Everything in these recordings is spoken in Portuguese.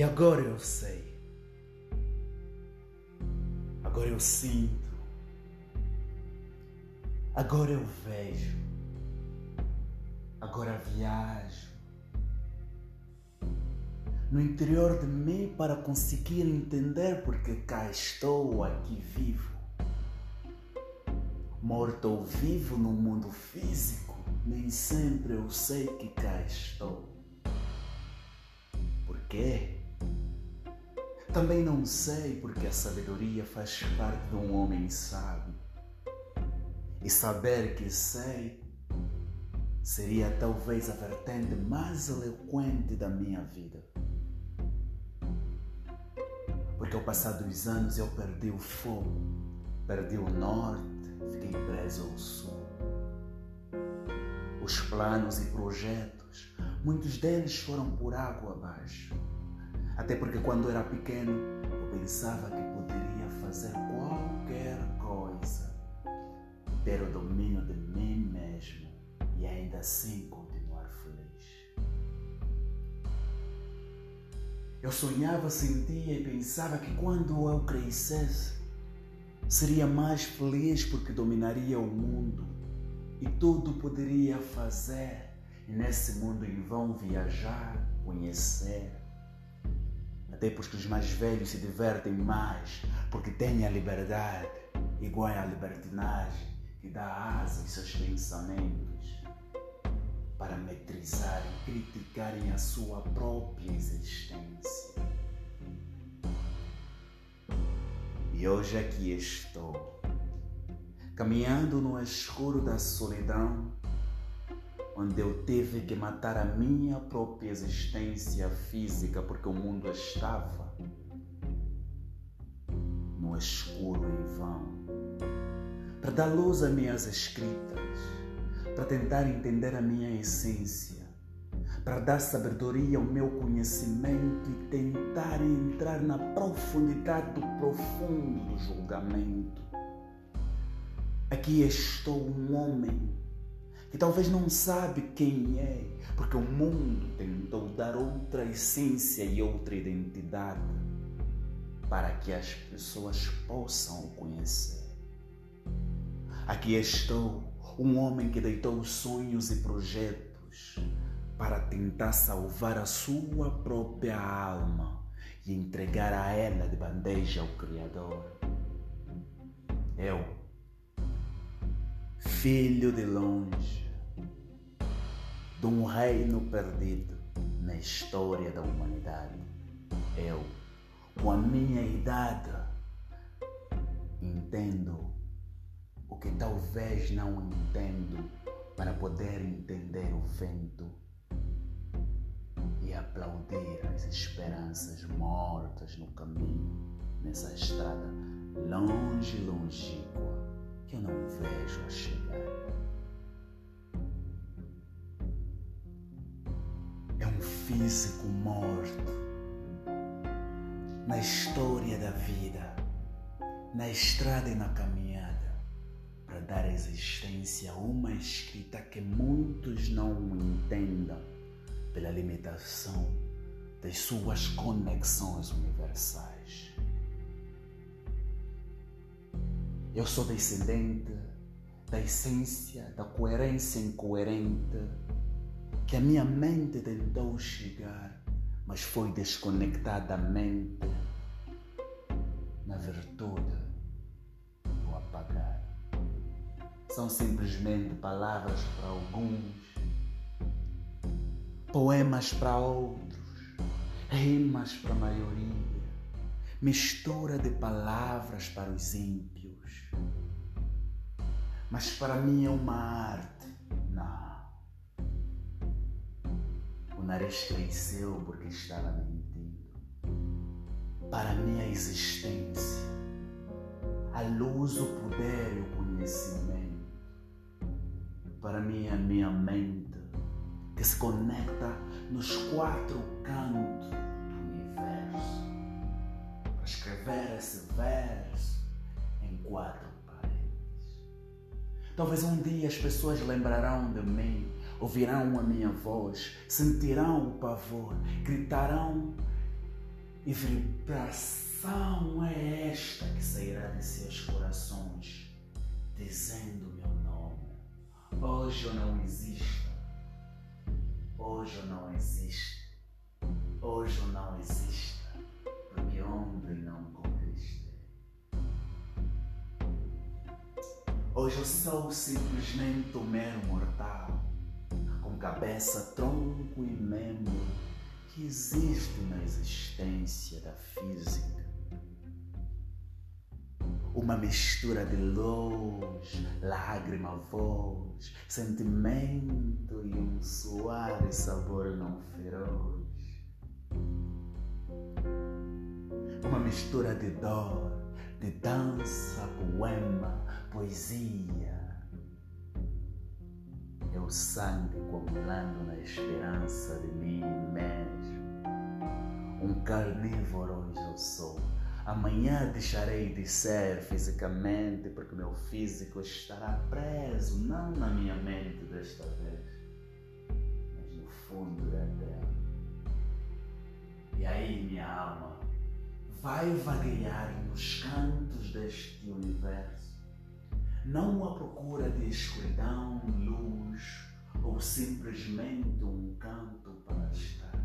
E agora eu sei. Agora eu sinto. Agora eu vejo. Agora viajo. No interior de mim para conseguir entender porque cá estou aqui vivo. Morto ou vivo no mundo físico, nem sempre eu sei que cá estou. Por quê? Também não sei porque a sabedoria faz parte de um homem sábio. E saber que sei seria talvez a vertente mais eloquente da minha vida. Porque ao passar dos anos eu perdi o fogo, perdi o norte, fiquei preso ao sul. Os planos e projetos, muitos deles foram por água abaixo até porque quando era pequeno eu pensava que poderia fazer qualquer coisa, ter o domínio de mim mesmo e ainda assim continuar feliz. Eu sonhava, sentia e pensava que quando eu crescesse seria mais feliz porque dominaria o mundo e tudo poderia fazer e nesse mundo em vão viajar, conhecer, até porque os mais velhos se divertem mais, porque têm a liberdade, igual à libertinagem, que dá asa aos seus pensamentos, para metrizarem, criticarem a sua própria existência. E hoje aqui estou, caminhando no escuro da solidão, onde eu tive que matar a minha própria existência física porque o mundo estava no escuro em vão. Para dar luz às minhas escritas, para tentar entender a minha essência, para dar sabedoria ao meu conhecimento e tentar entrar na profundidade do profundo do julgamento. Aqui estou um homem que talvez não sabe quem é, porque o mundo tentou dar outra essência e outra identidade para que as pessoas possam o conhecer. Aqui estou, um homem que deitou sonhos e projetos para tentar salvar a sua própria alma e entregar a ela de bandeja ao Criador. Eu, filho de longe, de um reino perdido na história da humanidade. Eu, com a minha idade, entendo o que talvez não entendo para poder entender o vento e aplaudir as esperanças mortas no caminho, nessa estrada longe, longínqua, que eu não vejo a chegar. físico morto na história da vida, na estrada e na caminhada, para dar existência a uma escrita que muitos não entendam pela limitação das suas conexões universais. Eu sou descendente da essência da coerência incoerente que a minha mente tentou chegar, mas foi desconectada a mente na virtude do apagar. São simplesmente palavras para alguns, poemas para outros, rimas para a maioria, mistura de palavras para os ímpios. Mas para mim é uma arte, não o nariz cresceu porque estava mentindo. Para minha existência, a luz, o poder e o conhecimento. Para mim, a minha mente, que se conecta nos quatro cantos do universo. Para escrever esse verso em quatro. Talvez um dia as pessoas lembrarão de mim ouvirão a minha voz, sentirão o pavor, gritarão E vibração é esta que sairá de seus corações, dizendo meu nome. Hoje eu não existo. Hoje eu não existo. Hoje eu sou simplesmente um mero mortal, com cabeça, tronco e membro que existe na existência da física. Uma mistura de luz, lágrima, voz, sentimento e um suave sabor não feroz. Uma mistura de dor, de dança, poema, poesia. É o sangue coagulando na esperança de mim mesmo. Um carnívoro hoje eu sou. Amanhã deixarei de ser fisicamente, porque meu físico estará preso, não na minha mente desta vez, mas no fundo da terra. E aí minha alma vai vaguear nos cantos deste universo, não à procura de escuridão, luz ou simplesmente um canto para estar,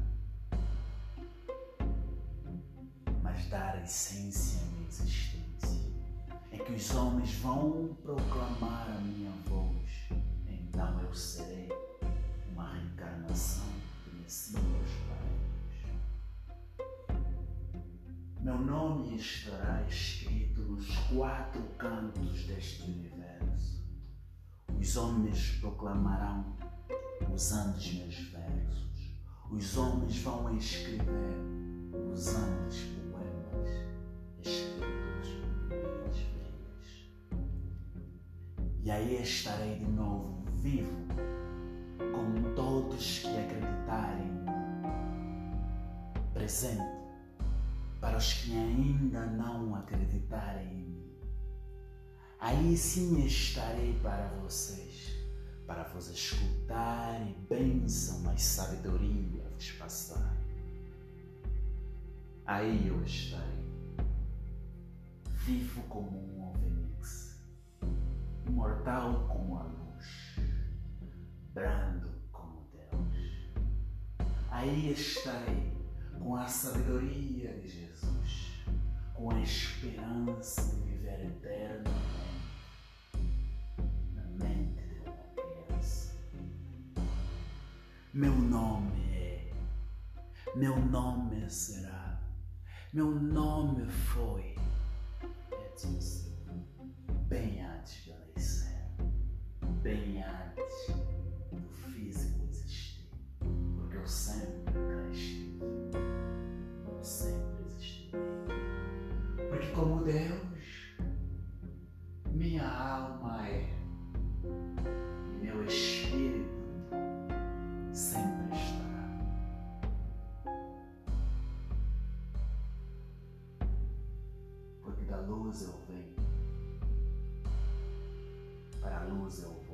mas dar a essência à existência. É que os homens vão proclamar Meu nome estará escrito nos quatro cantos deste universo. Os homens proclamarão usando os meus versos. Os homens vão escrever usando os poemas escritos por veias. E aí estarei de novo vivo com todos que acreditarem presente para os que ainda não acreditarem em mim. Aí sim estarei para vocês, para vos escutar e bênção, mas sabedoria vos passar. Aí eu estarei, vivo como um fênix, imortal como a luz, brando como Deus. Aí estarei com a sabedoria de Jesus, com a esperança de viver eternamente na mente de uma criança. Meu nome é, meu nome será, meu nome foi, Edson bem antes eu nascer, bem antes do físico existir, porque eu sempre Porque, como Deus, minha alma é e meu espírito sempre estará. Porque da luz eu venho, para a luz eu vou.